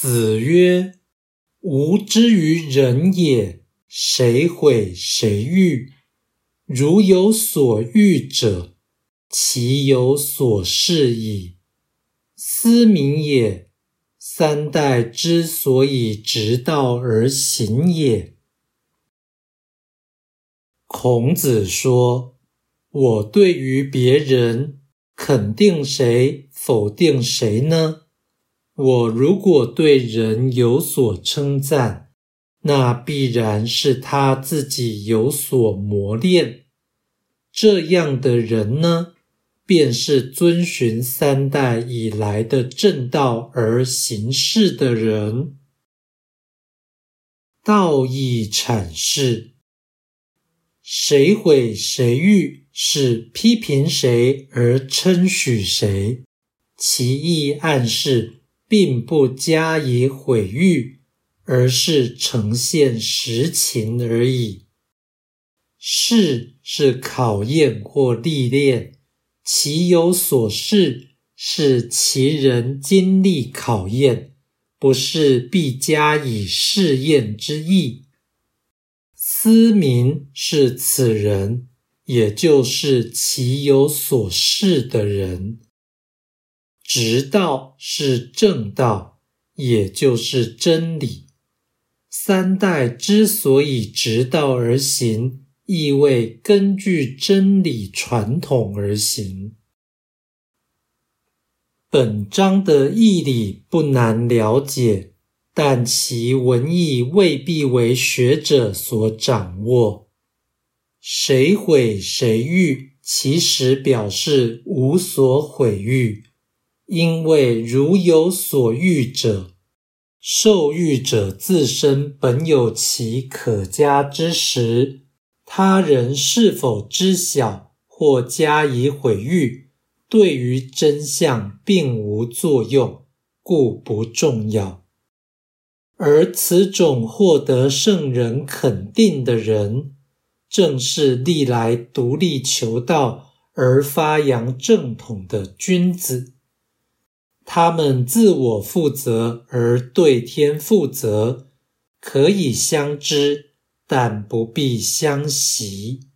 子曰：“吾之于人也，谁毁谁欲？如有所欲者，其有所事矣。思民也，三代之所以直道而行也。”孔子说：“我对于别人肯定谁，否定谁呢？我如果对人有所称赞，那必然是他自己有所磨练。这样的人呢，便是遵循三代以来的正道而行事的人。道义阐释。”谁毁谁誉，是批评谁而称许谁，其意暗示并不加以毁誉，而是呈现实情而已。事是考验或历练，其有所事是其人经历考验，不是必加以试验之意。思明是此人，也就是其有所事的人；直道是正道，也就是真理。三代之所以直道而行，意味根据真理传统而行。本章的义理不难了解。但其文意未必为学者所掌握。谁毁谁欲，其实表示无所毁誉，因为如有所欲者，受欲者自身本有其可加之时，他人是否知晓或加以毁誉，对于真相并无作用，故不重要。而此种获得圣人肯定的人，正是历来独立求道而发扬正统的君子。他们自我负责而对天负责，可以相知，但不必相习。